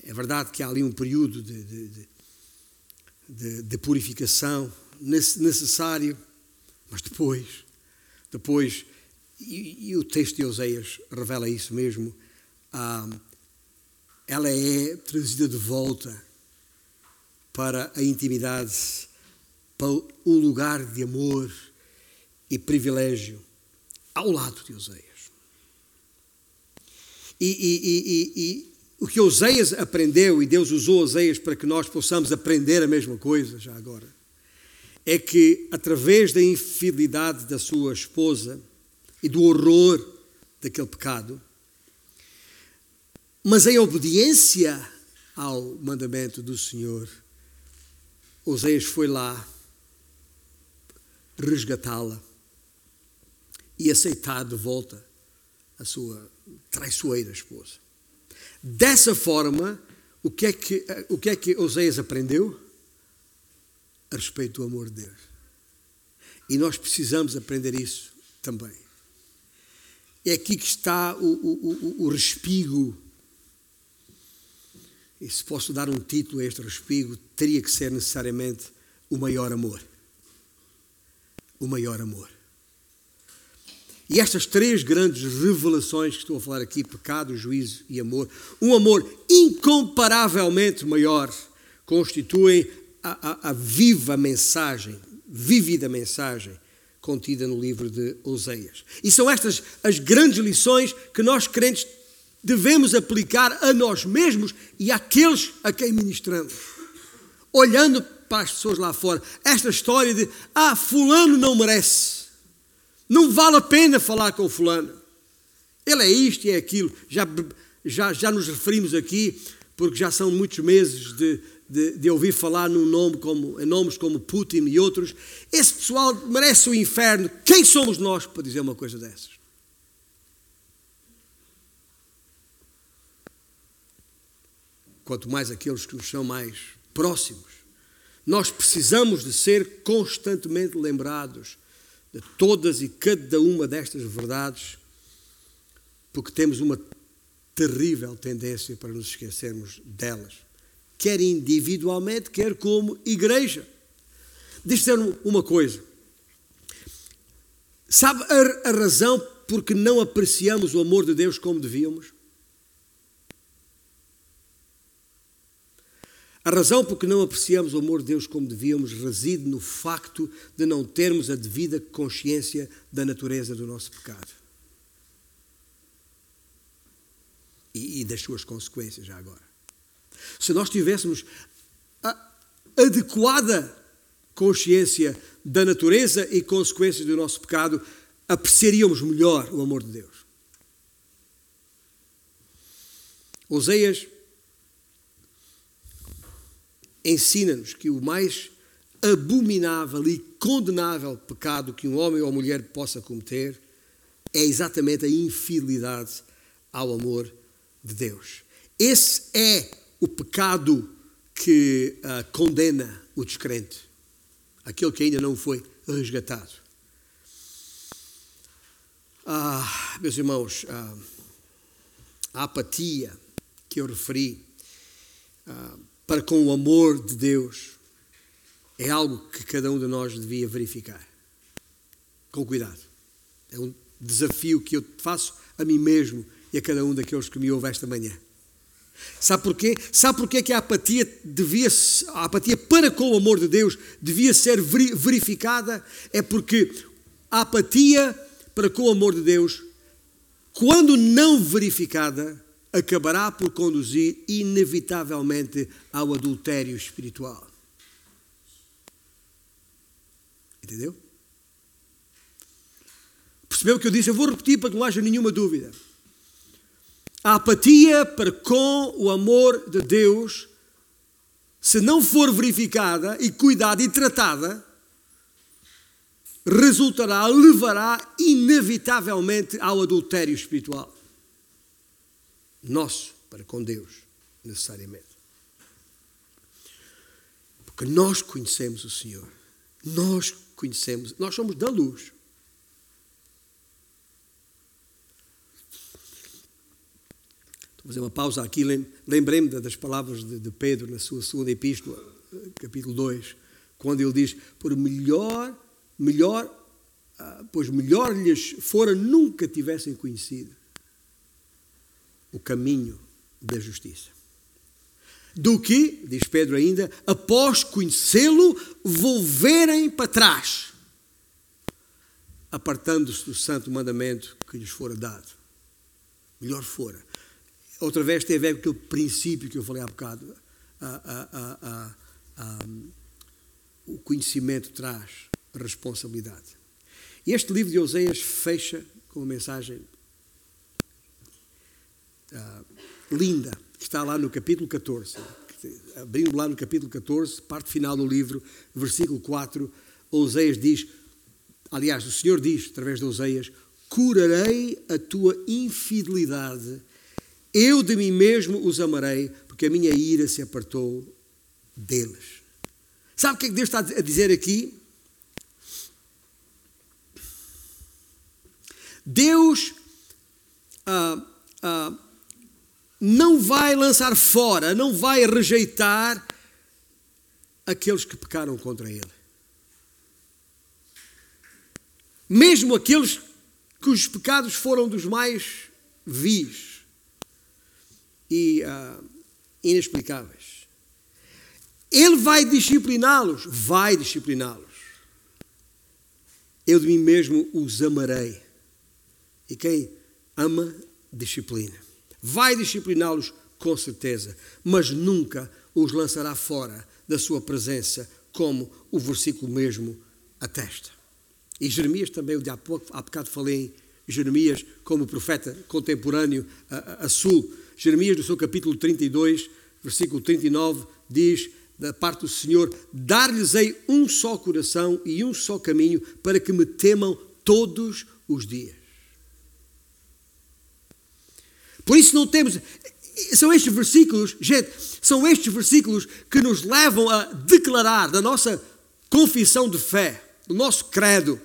[SPEAKER 1] É verdade que há ali um período de, de, de, de purificação necessário, mas depois, depois, e, e, o texto de Oseias revela isso mesmo, ah, ela é trazida de volta para a intimidade, para o lugar de amor e privilégio ao lado de Oseias. E, e, e, o que Oseias aprendeu, e Deus usou Oseias para que nós possamos aprender a mesma coisa já agora, é que através da infidelidade da sua esposa e do horror daquele pecado, mas em obediência ao mandamento do Senhor, Oseias foi lá resgatá-la e aceitar de volta a sua traiçoeira esposa. Dessa forma, o que é que, o que, é que aprendeu? A respeito do amor de Deus. E nós precisamos aprender isso também. É aqui que está o, o, o, o respigo. E se posso dar um título a este respigo, teria que ser necessariamente o maior amor. O maior amor. E estas três grandes revelações que estou a falar aqui, pecado, juízo e amor, um amor incomparavelmente maior, constituem a, a, a viva mensagem, vívida mensagem contida no livro de Oseias. E são estas as grandes lições que nós crentes devemos aplicar a nós mesmos e àqueles a quem ministramos. Olhando para as pessoas lá fora, esta história de, ah, Fulano não merece. Não vale a pena falar com o fulano. Ele é isto e é aquilo. Já, já, já nos referimos aqui, porque já são muitos meses de, de, de, ouvir falar num nome como, em nomes como Putin e outros. Esse pessoal merece o inferno. Quem somos nós para dizer uma coisa dessas? Quanto mais aqueles que nos são mais próximos. Nós precisamos de ser constantemente lembrados de todas e cada uma destas verdades, porque temos uma terrível tendência para nos esquecermos delas, quer individualmente, quer como igreja. Deixa me uma coisa. Sabe a, a razão porque não apreciamos o amor de Deus como devíamos? A razão por que não apreciamos o amor de Deus como devíamos reside no facto de não termos a devida consciência da natureza do nosso pecado e, e das suas consequências, já agora. Se nós tivéssemos a adequada consciência da natureza e consequências do nosso pecado, apreciaríamos melhor o amor de Deus. Oseias ensina-nos que o mais abominável e condenável pecado que um homem ou mulher possa cometer é exatamente a infidelidade ao amor de Deus. Esse é o pecado que uh, condena o descrente, aquele que ainda não foi resgatado. Ah, meus irmãos, ah, a apatia que eu referi, ah, para com o amor de Deus é algo que cada um de nós devia verificar. Com cuidado. É um desafio que eu faço a mim mesmo e a cada um daqueles que me ouvem esta manhã. Sabe porquê? Sabe porquê que a apatia devia a apatia para com o amor de Deus devia ser verificada? É porque a apatia para com o amor de Deus, quando não verificada, acabará por conduzir inevitavelmente ao adultério espiritual. Entendeu? Percebeu o que eu disse? Eu vou repetir para que não haja nenhuma dúvida. A apatia para com o amor de Deus, se não for verificada e cuidada e tratada, resultará, levará inevitavelmente ao adultério espiritual nosso para com Deus, necessariamente. Porque nós conhecemos o Senhor. Nós conhecemos, nós somos da luz. Vou fazer uma pausa aqui. Lembrei-me das palavras de Pedro na sua segunda epístola, capítulo 2, quando ele diz: Por melhor, melhor, ah, pois melhor lhes fora nunca tivessem conhecido o caminho da justiça. Do que, diz Pedro ainda, após conhecê-lo, volverem para trás, apartando-se do santo mandamento que lhes fora dado. Melhor fora. Outra vez tem a ver com aquele princípio que eu falei há bocado. A, a, a, o conhecimento traz responsabilidade. E este livro de Oseias fecha com uma mensagem uh, linda, que está lá no capítulo 14. Abrindo lá no capítulo 14, parte final do livro, versículo 4, Oseias diz: aliás, o Senhor diz, através de Oseias, curarei a tua infidelidade, eu de mim mesmo os amarei, porque a minha ira se apartou deles. Sabe o que é que Deus está a dizer aqui? Deus ah, ah, não vai lançar fora, não vai rejeitar aqueles que pecaram contra Ele. Mesmo aqueles cujos pecados foram dos mais vis e uh, inexplicáveis. Ele vai discipliná-los, vai discipliná-los. Eu de mim mesmo os amarei. E quem ama, disciplina. Vai discipliná-los com certeza, mas nunca os lançará fora da sua presença, como o versículo mesmo atesta. E Jeremias também, há, pouco, há bocado falei em Jeremias como profeta contemporâneo a, a, a sul. Jeremias, no seu capítulo 32, versículo 39, diz da parte do Senhor: Dar-lhes-ei um só coração e um só caminho para que me temam todos os dias. Por isso não temos. São estes versículos, gente, são estes versículos que nos levam a declarar da nossa confissão de fé, do nosso credo,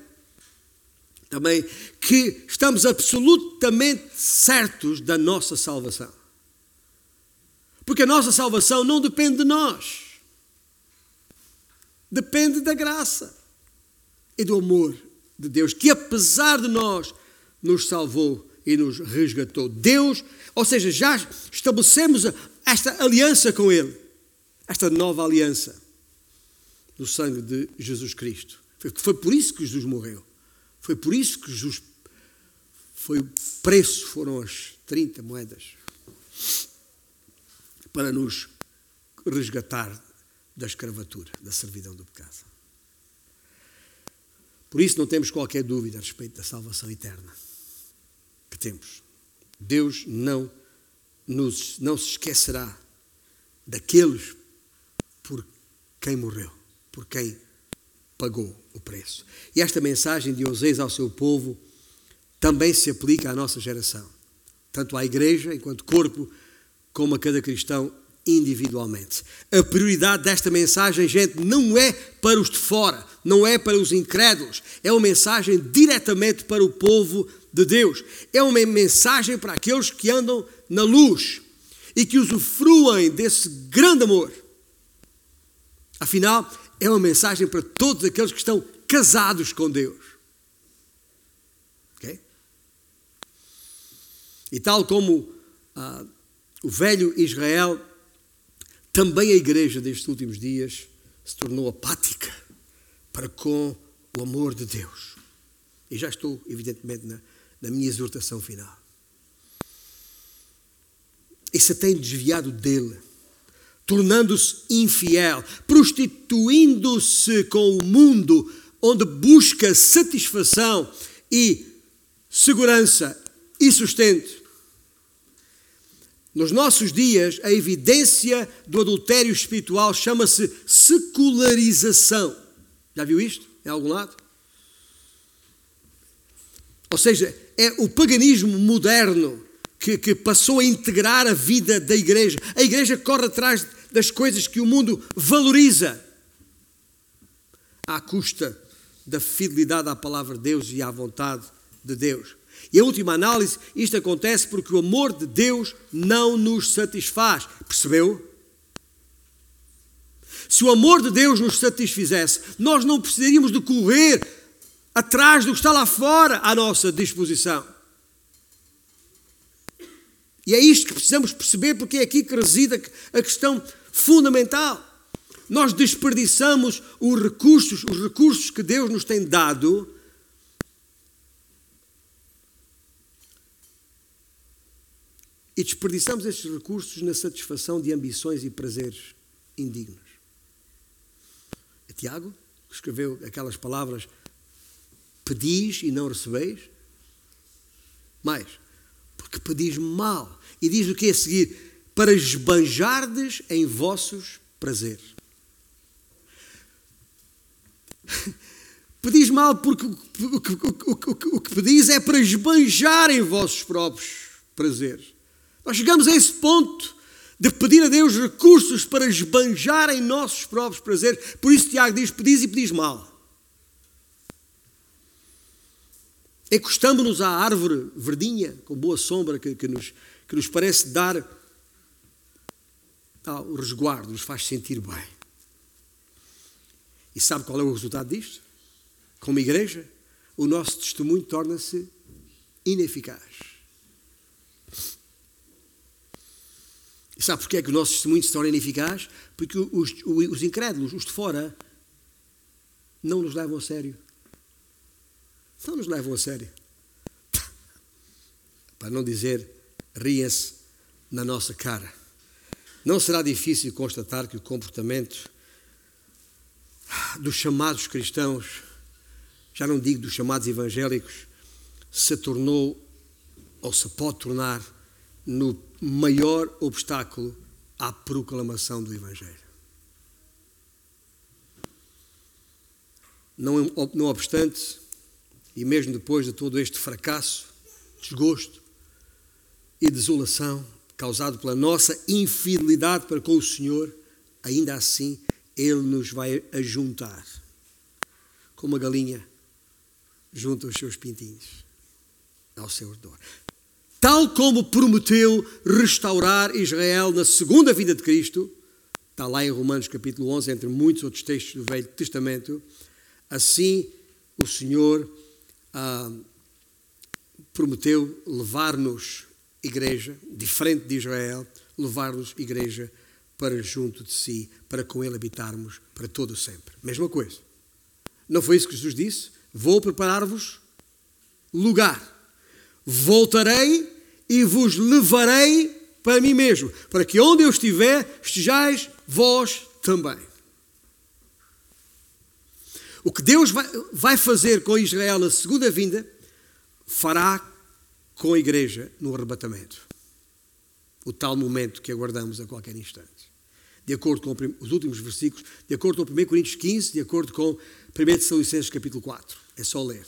[SPEAKER 1] também, que estamos absolutamente certos da nossa salvação. Porque a nossa salvação não depende de nós, depende da graça e do amor de Deus, que apesar de nós, nos salvou e nos resgatou. Deus, ou seja, já estabelecemos esta aliança com Ele, esta nova aliança do sangue de Jesus Cristo. Foi por isso que Jesus morreu. Foi por isso que Jesus foi o preço, foram as 30 moedas para nos resgatar da escravatura, da servidão do pecado. Por isso não temos qualquer dúvida a respeito da salvação eterna que temos. Deus não, nos, não se esquecerá daqueles por quem morreu, por quem pagou o preço. E esta mensagem de Osés ao seu povo também se aplica à nossa geração, tanto à igreja enquanto corpo, como a cada cristão individualmente. A prioridade desta mensagem, gente, não é para os de fora, não é para os incrédulos, é uma mensagem diretamente para o povo de Deus. É uma mensagem para aqueles que andam na luz e que usufruem desse grande amor. Afinal, é uma mensagem para todos aqueles que estão casados com Deus. Okay? E tal como ah, o velho Israel, também a igreja destes últimos dias se tornou apática para com o amor de Deus. E já estou, evidentemente, na, na minha exortação final. E se tem desviado dele, tornando-se infiel, prostituindo-se com o mundo, onde busca satisfação e segurança e sustento. Nos nossos dias, a evidência do adultério espiritual chama-se secularização. Já viu isto em algum lado? Ou seja, é o paganismo moderno que, que, passou a integrar a vida da igreja. A igreja corre atrás das coisas que o mundo valoriza, à custa da fidelidade à palavra de Deus e à vontade de Deus. E a última análise, isto acontece porque o amor de Deus não nos satisfaz. Percebeu? Se o amor de Deus nos satisfizesse, nós não precisaríamos de correr atrás do que está lá fora à nossa disposição. E é isto que precisamos perceber, porque é aqui que reside a questão fundamental. Nós desperdiçamos os recursos, os recursos que Deus nos tem dado e desperdiçamos estes recursos na satisfação de ambições e prazeres indignos. É Tiago que escreveu aquelas palavras pedis e não recebeis? Mais, porque pedis mal. E diz o que é a seguir? Para esbanjardes em vossos prazeres. *laughs* pedis mal porque o que, o, o, o que pedis é para esbanjar em vossos próprios prazeres. Nós chegamos a esse ponto de pedir a Deus recursos para esbanjar em nossos próprios prazeres. Por isso Tiago diz, pedis e pedis mal. Encostamos-nos à árvore verdinha, com boa sombra, que, que, nos, que nos parece dar ah, o resguardo, nos faz sentir bem. E sabe qual é o resultado disto? Como igreja, o nosso testemunho torna-se ineficaz. E sabe porquê é que o nosso testemunho se torna ineficaz? Porque os, os incrédulos, os de fora, não nos levam a sério. Não nos levam a sério. Para não dizer, riem-se na nossa cara. Não será difícil constatar que o comportamento dos chamados cristãos, já não digo dos chamados evangélicos, se tornou ou se pode tornar no maior obstáculo à proclamação do Evangelho. Não, não obstante, e mesmo depois de todo este fracasso, desgosto e desolação causado pela nossa infidelidade para com o Senhor, ainda assim Ele nos vai ajuntar, como uma galinha junta os seus pintinhos ao seu redor. Tal como prometeu restaurar Israel na segunda vinda de Cristo, está lá em Romanos capítulo 11, entre muitos outros textos do Velho Testamento, assim o Senhor ah, prometeu levar-nos, igreja, diferente de Israel, levar-nos, igreja, para junto de si, para com Ele habitarmos para todo sempre. Mesma coisa. Não foi isso que Jesus disse? Vou preparar-vos lugar voltarei e vos levarei para mim mesmo, para que onde eu estiver, estejais vós também. O que Deus vai fazer com Israel na segunda vinda, fará com a igreja no arrebatamento. O tal momento que aguardamos a qualquer instante. De acordo com os últimos versículos, de acordo com 1 Coríntios 15, de acordo com 1 Tessalonicenses capítulo 4. É só ler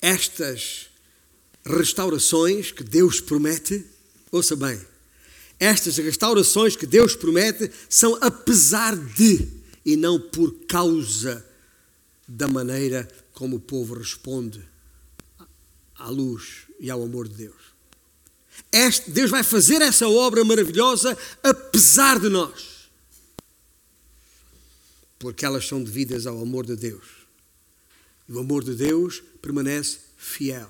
[SPEAKER 1] estas restaurações que Deus promete, ouça bem, estas restaurações que Deus promete são apesar de e não por causa da maneira como o povo responde à luz e ao amor de Deus. Este, Deus vai fazer essa obra maravilhosa apesar de nós, porque elas são devidas ao amor de Deus. E o amor de Deus permanece fiel.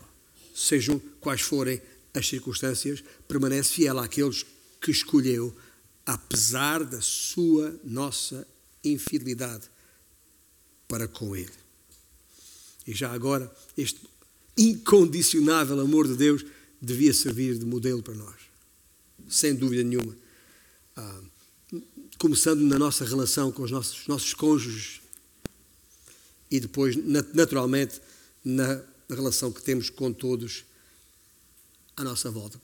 [SPEAKER 1] Sejam quais forem as circunstâncias, permanece fiel àqueles que escolheu, apesar da sua, nossa infidelidade para com Ele. E já agora, este incondicionável amor de Deus devia servir de modelo para nós, sem dúvida nenhuma. Ah, começando na nossa relação com os nossos, nossos cônjuges e depois, naturalmente, na relação que temos com todos à nossa volta.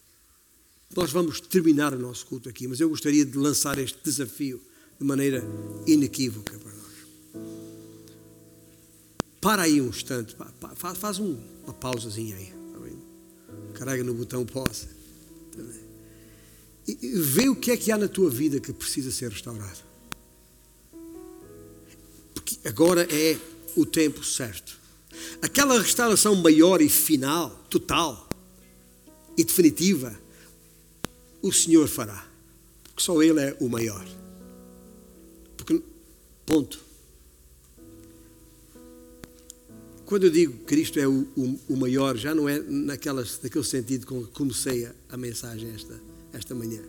[SPEAKER 1] Nós vamos terminar o nosso culto aqui, mas eu gostaria de lançar este desafio de maneira inequívoca para nós. Para aí um instante, faz, uma pausazinha aí. Tá Carrega no botão pause. Tá e vê o que é que há na tua vida que precisa ser restaurado. Porque agora é o tempo certo. Aquela restauração maior e final, total e definitiva, o Senhor fará. Porque só Ele é o maior. Ponto. Quando eu digo que Cristo é o, o, o maior, já não é naquelas, naquele sentido com que comecei a, a mensagem esta, esta manhã.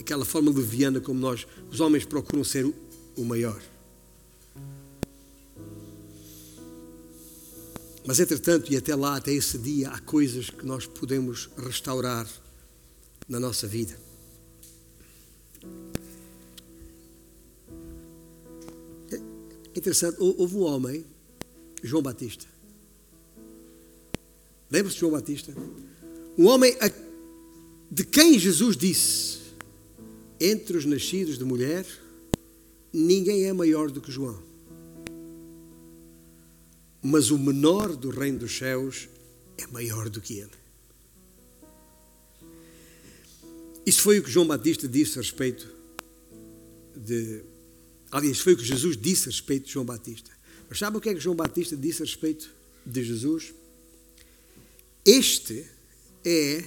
[SPEAKER 1] Aquela forma leviana como nós, os homens procuram ser o, o maior. Mas, entretanto, e até lá, até esse dia, há coisas que nós podemos restaurar na nossa vida. Interessante, houve um homem, João Batista. Lembra-se de João Batista? Um homem de quem Jesus disse: Entre os nascidos de mulher, ninguém é maior do que João. mas o menor do reino dos céus é maior do que ele. Isso foi o que João Batista disse a respeito de. Aliás, foi o que Jesus disse a respeito de João Batista. Mas sabe o que é que João Batista disse a respeito de Jesus? Este é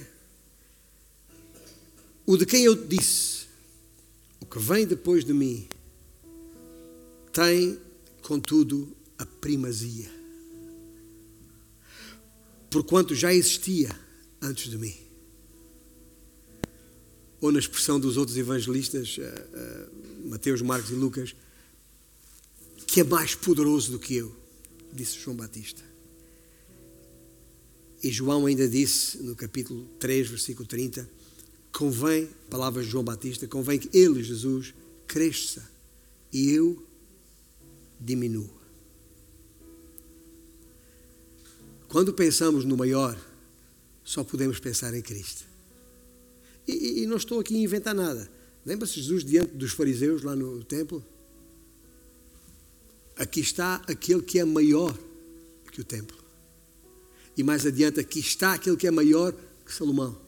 [SPEAKER 1] o de quem eu disse: o que vem depois de mim tem, contudo, a primazia, porquanto já existia antes de mim. Ou na expressão dos outros evangelistas, uh, uh, Mateus, Marcos e Lucas, que é mais poderoso do que eu, disse João Batista. E João ainda disse no capítulo 3, versículo 30, convém, palavras de João Batista, convém que ele, Jesus, cresça e eu diminua. Quando pensamos no maior, só podemos pensar em Cristo. E, e não estou aqui a inventar nada. Lembra-se Jesus diante dos fariseus lá no templo? Aqui está aquele que é maior que o templo. E mais adiante, aqui está aquele que é maior que Salomão.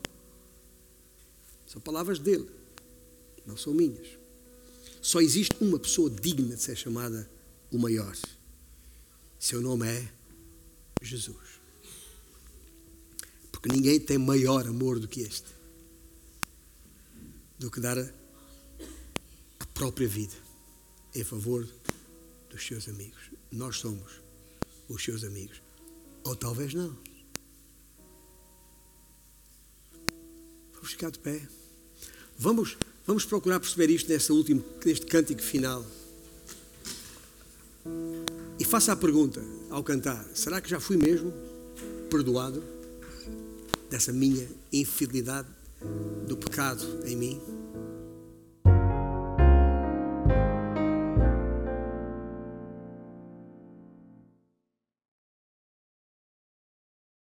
[SPEAKER 1] São palavras dele, não são minhas. Só existe uma pessoa digna de ser chamada o maior. Seu nome é Jesus. Porque ninguém tem maior amor do que este do que dar própria vida em favor dos seus amigos. Nós somos os seus amigos. Ou talvez não. Vamos ficar de pé. Vamos, vamos procurar perceber isto nesse último, neste cântico final. E faça a pergunta ao cantar: será que já fui mesmo perdoado dessa minha infidelidade, do pecado em mim?